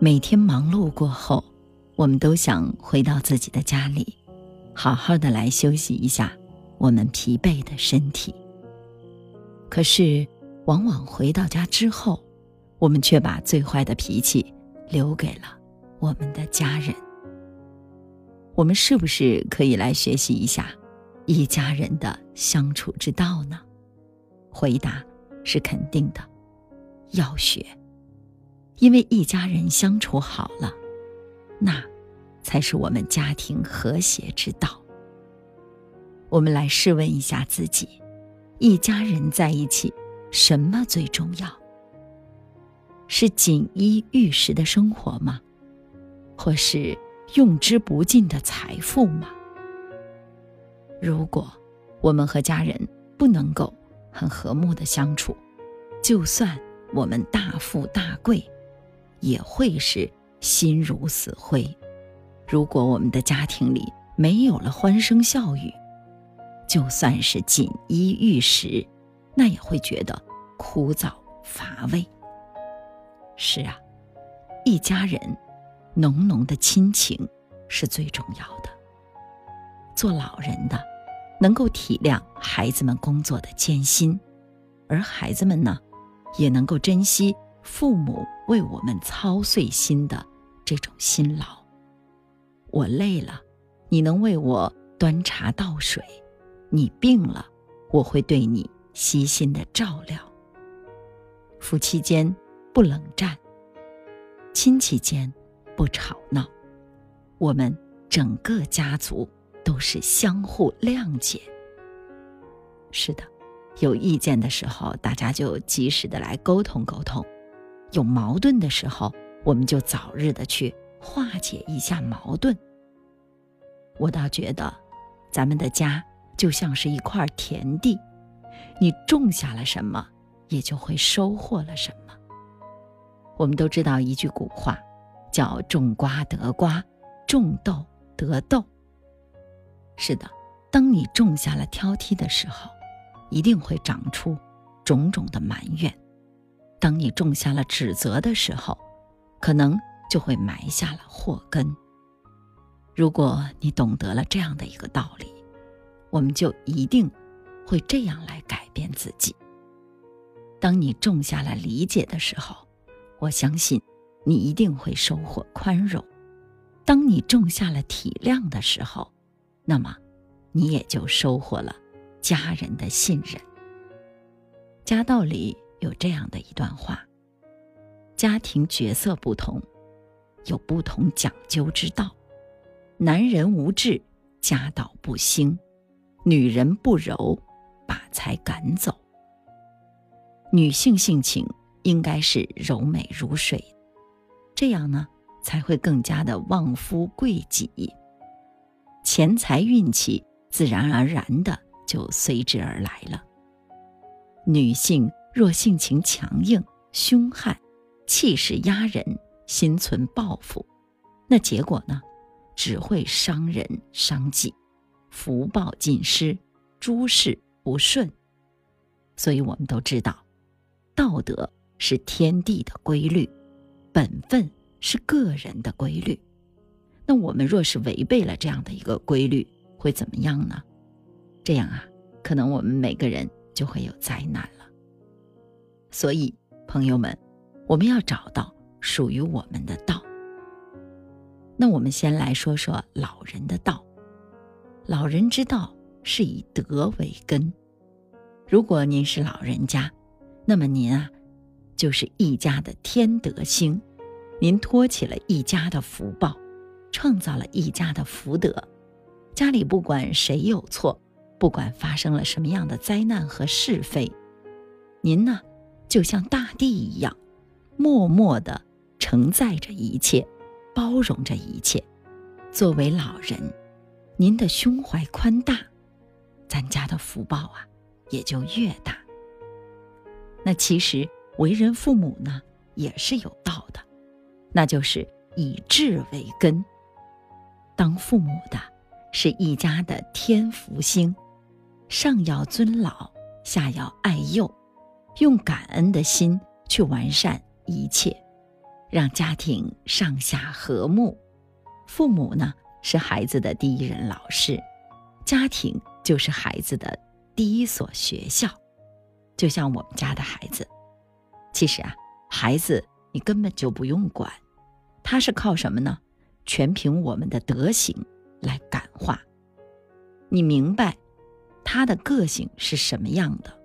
每天忙碌过后，我们都想回到自己的家里，好好的来休息一下我们疲惫的身体。可是，往往回到家之后，我们却把最坏的脾气留给了我们的家人。我们是不是可以来学习一下一家人的相处之道呢？回答是肯定的，要学。因为一家人相处好了，那才是我们家庭和谐之道。我们来试问一下自己：一家人在一起，什么最重要？是锦衣玉食的生活吗？或是用之不尽的财富吗？如果我们和家人不能够很和睦的相处，就算我们大富大贵。也会是心如死灰。如果我们的家庭里没有了欢声笑语，就算是锦衣玉食，那也会觉得枯燥乏味。是啊，一家人浓浓的亲情是最重要的。做老人的能够体谅孩子们工作的艰辛，而孩子们呢，也能够珍惜。父母为我们操碎心的这种辛劳，我累了，你能为我端茶倒水；你病了，我会对你悉心的照料。夫妻间不冷战，亲戚间不吵闹，我们整个家族都是相互谅解。是的，有意见的时候，大家就及时的来沟通沟通。有矛盾的时候，我们就早日的去化解一下矛盾。我倒觉得，咱们的家就像是一块田地，你种下了什么，也就会收获了什么。我们都知道一句古话，叫“种瓜得瓜，种豆得豆”。是的，当你种下了挑剔的时候，一定会长出种种的埋怨。当你种下了指责的时候，可能就会埋下了祸根。如果你懂得了这样的一个道理，我们就一定会这样来改变自己。当你种下了理解的时候，我相信你一定会收获宽容；当你种下了体谅的时候，那么你也就收获了家人的信任。家道里。有这样的一段话：家庭角色不同，有不同讲究之道。男人无志，家道不兴；女人不柔，把财赶走。女性性情应该是柔美如水，这样呢才会更加的旺夫贵己，钱财运气自然而然的就随之而来了。女性。若性情强硬、凶悍、气势压人、心存报复，那结果呢，只会伤人伤己，福报尽失，诸事不顺。所以我们都知道，道德是天地的规律，本分是个人的规律。那我们若是违背了这样的一个规律，会怎么样呢？这样啊，可能我们每个人就会有灾难。所以，朋友们，我们要找到属于我们的道。那我们先来说说老人的道。老人之道是以德为根。如果您是老人家，那么您啊，就是一家的天德星，您托起了一家的福报，创造了一家的福德。家里不管谁有错，不管发生了什么样的灾难和是非，您呢？就像大地一样，默默的承载着一切，包容着一切。作为老人，您的胸怀宽大，咱家的福报啊也就越大。那其实为人父母呢，也是有道的，那就是以智为根。当父母的是一家的天福星，上要尊老，下要爱幼。用感恩的心去完善一切，让家庭上下和睦。父母呢是孩子的第一任老师，家庭就是孩子的第一所学校。就像我们家的孩子，其实啊，孩子你根本就不用管，他是靠什么呢？全凭我们的德行来感化。你明白他的个性是什么样的？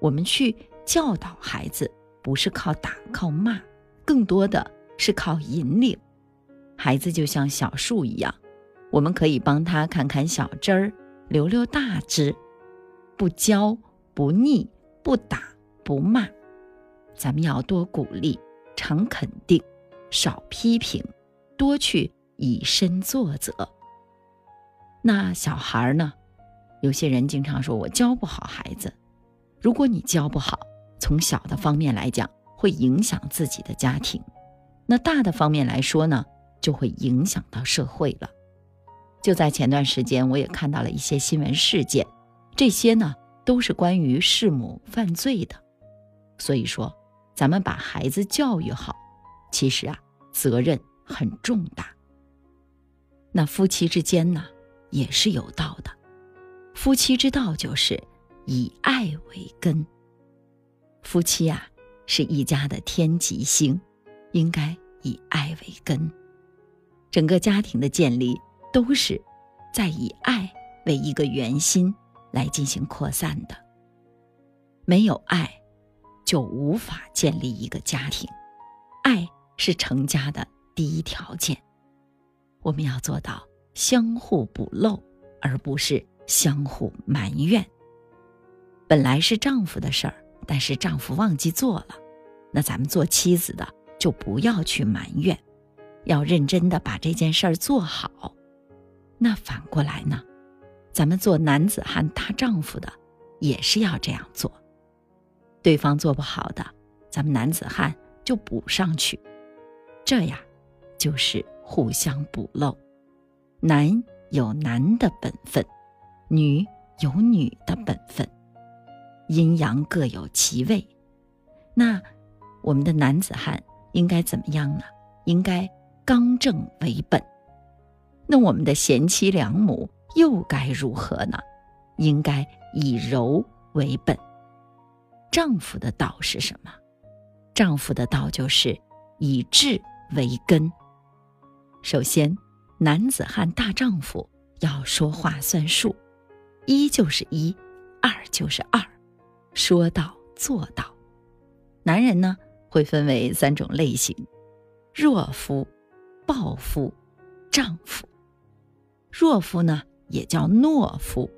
我们去教导孩子，不是靠打靠骂，更多的是靠引领。孩子就像小树一样，我们可以帮他砍砍小枝儿，留留大枝，不教不腻，不打不骂。咱们要多鼓励，常肯定，少批评。多去以身作则。那小孩呢？有些人经常说我教不好孩子。如果你教不好，从小的方面来讲，会影响自己的家庭；那大的方面来说呢，就会影响到社会了。就在前段时间，我也看到了一些新闻事件，这些呢都是关于弑母犯罪的。所以说，咱们把孩子教育好，其实啊，责任。很重大。那夫妻之间呢，也是有道的。夫妻之道就是以爱为根。夫妻啊，是一家的天极星，应该以爱为根。整个家庭的建立都是在以爱为一个圆心来进行扩散的。没有爱，就无法建立一个家庭。爱是成家的。第一条件，我们要做到相互补漏，而不是相互埋怨。本来是丈夫的事儿，但是丈夫忘记做了，那咱们做妻子的就不要去埋怨，要认真的把这件事儿做好。那反过来呢，咱们做男子汉大丈夫的也是要这样做。对方做不好的，咱们男子汉就补上去，这样。就是互相补漏，男有男的本分，女有女的本分，阴阳各有其位。那我们的男子汉应该怎么样呢？应该刚正为本。那我们的贤妻良母又该如何呢？应该以柔为本。丈夫的道是什么？丈夫的道就是以智为根。首先，男子汉大丈夫要说话算数，一就是一，二就是二，说到做到。男人呢，会分为三种类型：弱夫、暴夫、丈夫。弱夫呢，也叫懦夫，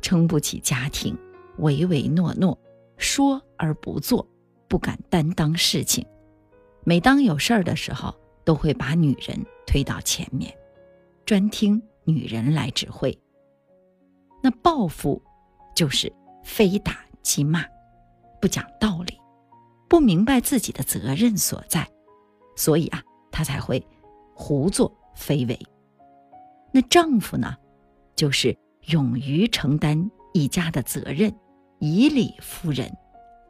撑不起家庭，唯唯诺诺，说而不做，不敢担当事情。每当有事儿的时候，都会把女人。推到前面，专听女人来指挥。那报复就是非打即骂，不讲道理，不明白自己的责任所在，所以啊，他才会胡作非为。那丈夫呢，就是勇于承担一家的责任，以理服人。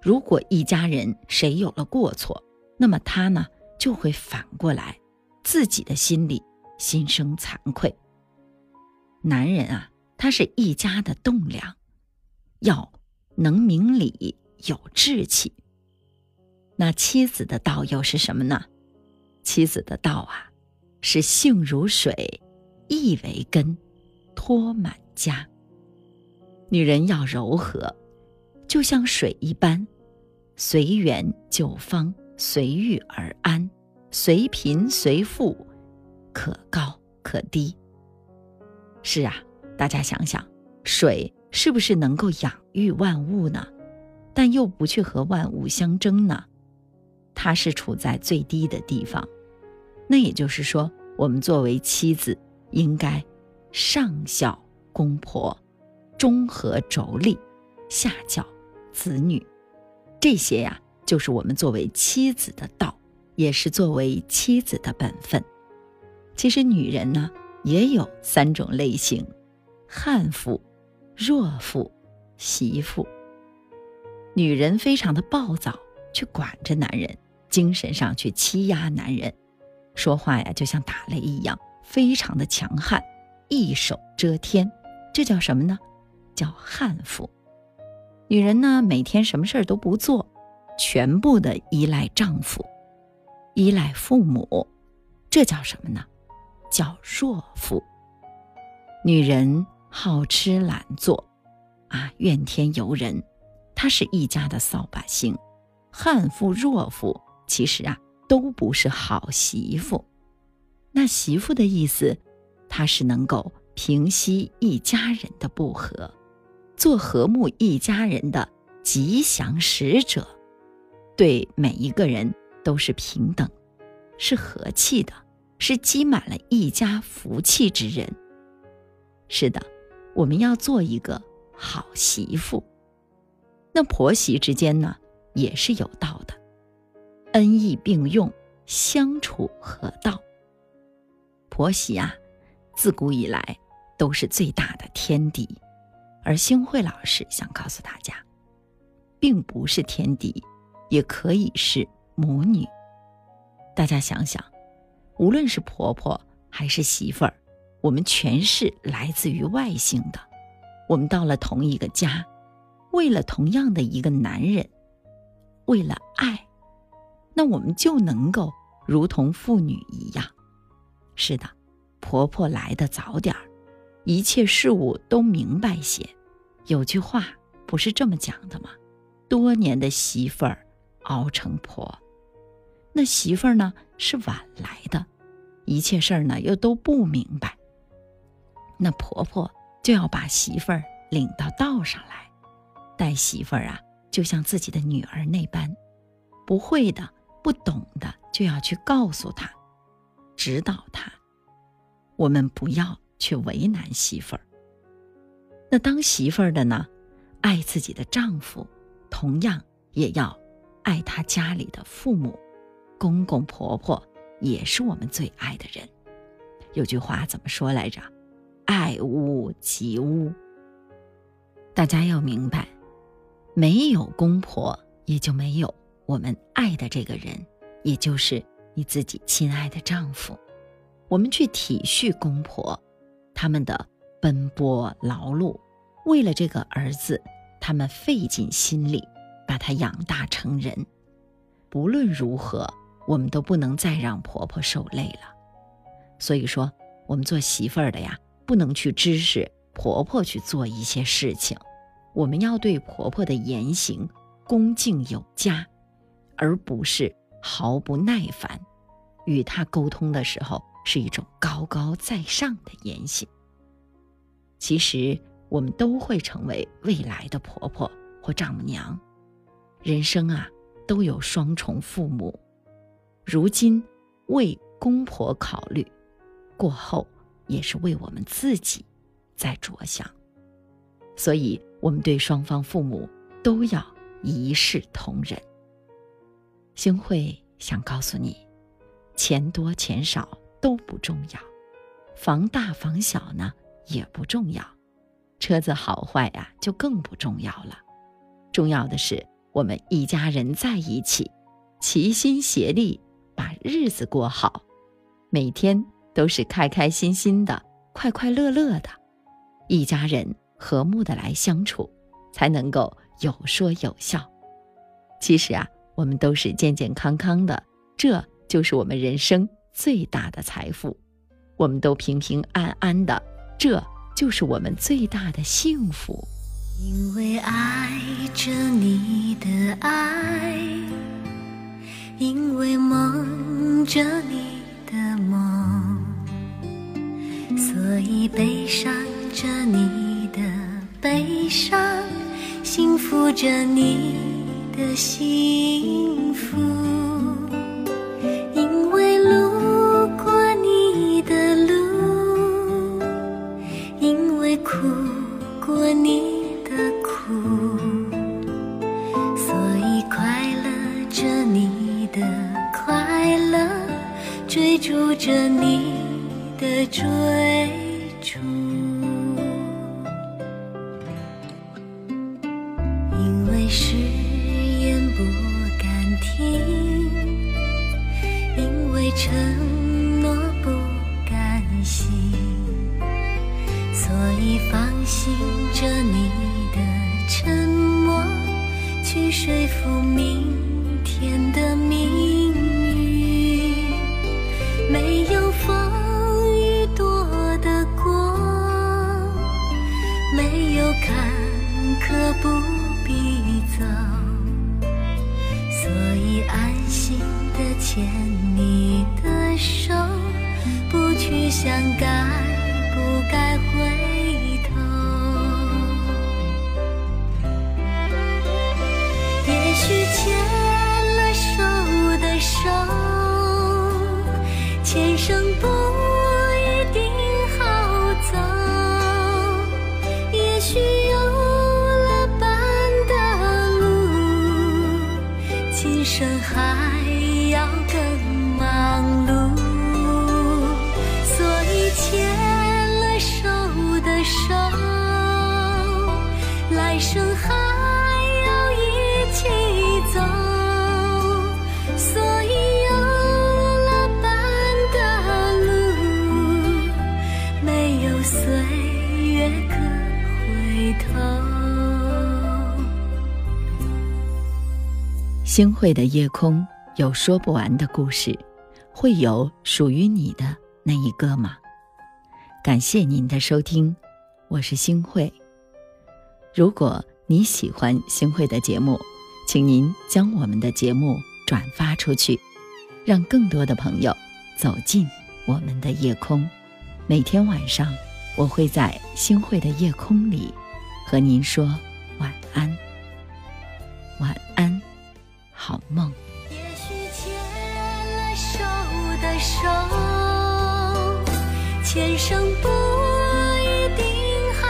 如果一家人谁有了过错，那么他呢，就会反过来。自己的心里心生惭愧。男人啊，他是一家的栋梁，要能明理有志气。那妻子的道又是什么呢？妻子的道啊，是性如水，意为根，托满家。女人要柔和，就像水一般，随缘就方，随遇而安。随贫随富，可高可低。是啊，大家想想，水是不是能够养育万物呢？但又不去和万物相争呢？它是处在最低的地方。那也就是说，我们作为妻子，应该上孝公婆，中和妯娌，下教子女。这些呀，就是我们作为妻子的道。也是作为妻子的本分。其实女人呢，也有三种类型：悍妇、弱妇、媳妇。女人非常的暴躁，去管着男人，精神上去欺压男人，说话呀就像打雷一样，非常的强悍，一手遮天，这叫什么呢？叫悍妇。女人呢，每天什么事儿都不做，全部的依赖丈夫，依赖父母，这叫什么呢？叫弱妇。女人好吃懒做，啊，怨天尤人，她是一家的扫把星。悍妇、弱妇，其实啊，都不是好媳妇。那媳妇的意思，她是能够平息一家人的不和。做和睦一家人的吉祥使者，对每一个人都是平等，是和气的，是积满了一家福气之人。是的，我们要做一个好媳妇。那婆媳之间呢，也是有道的，恩义并用，相处合道。婆媳啊，自古以来都是最大的天敌。而星慧老师想告诉大家，并不是天敌，也可以是母女。大家想想，无论是婆婆还是媳妇儿，我们全是来自于外星的。我们到了同一个家，为了同样的一个男人，为了爱，那我们就能够如同父女一样。是的，婆婆来的早点儿，一切事物都明白些。有句话不是这么讲的吗？多年的媳妇儿熬成婆，那媳妇儿呢是晚来的，一切事儿呢又都不明白。那婆婆就要把媳妇儿领到道上来，带媳妇儿啊，就像自己的女儿那般，不会的、不懂的就要去告诉她，指导她。我们不要去为难媳妇儿。那当媳妇儿的呢，爱自己的丈夫，同样也要爱她家里的父母，公公婆婆也是我们最爱的人。有句话怎么说来着？爱屋及乌。大家要明白，没有公婆，也就没有我们爱的这个人，也就是你自己亲爱的丈夫。我们去体恤公婆，他们的。奔波劳碌，为了这个儿子，他们费尽心力把他养大成人。不论如何，我们都不能再让婆婆受累了。所以说，我们做媳妇儿的呀，不能去支持婆婆去做一些事情。我们要对婆婆的言行恭敬有加，而不是毫不耐烦。与她沟通的时候，是一种高高在上的言行。其实我们都会成为未来的婆婆或丈母娘，人生啊都有双重父母，如今为公婆考虑，过后也是为我们自己在着想，所以我们对双方父母都要一视同仁。星慧想告诉你，钱多钱少都不重要，房大房小呢？也不重要，车子好坏呀就更不重要了。重要的是我们一家人在一起，齐心协力把日子过好，每天都是开开心心的、快快乐乐的，一家人和睦的来相处，才能够有说有笑。其实啊，我们都是健健康康的，这就是我们人生最大的财富。我们都平平安安的。这就是我们最大的幸福。因为爱着你的爱，因为梦着你的梦，所以悲伤着你的悲伤，幸福着你的幸福。承诺不甘心，所以放心着你的沉默，去说服明你的手，不去想该不该回星汇的夜空有说不完的故事，会有属于你的那一个吗？感谢您的收听，我是星慧。如果你喜欢星慧的节目，请您将我们的节目转发出去，让更多的朋友走进我们的夜空。每天晚上，我会在星慧的夜空里和您说晚安，晚安，好梦。也许牵了手的手，前生不一定好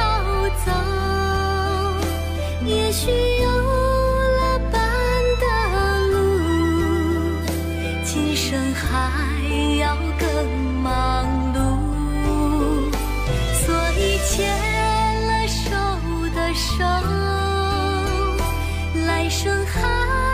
走。也许有了伴的路，今生还要更忙碌。所以牵了手的手，来生还。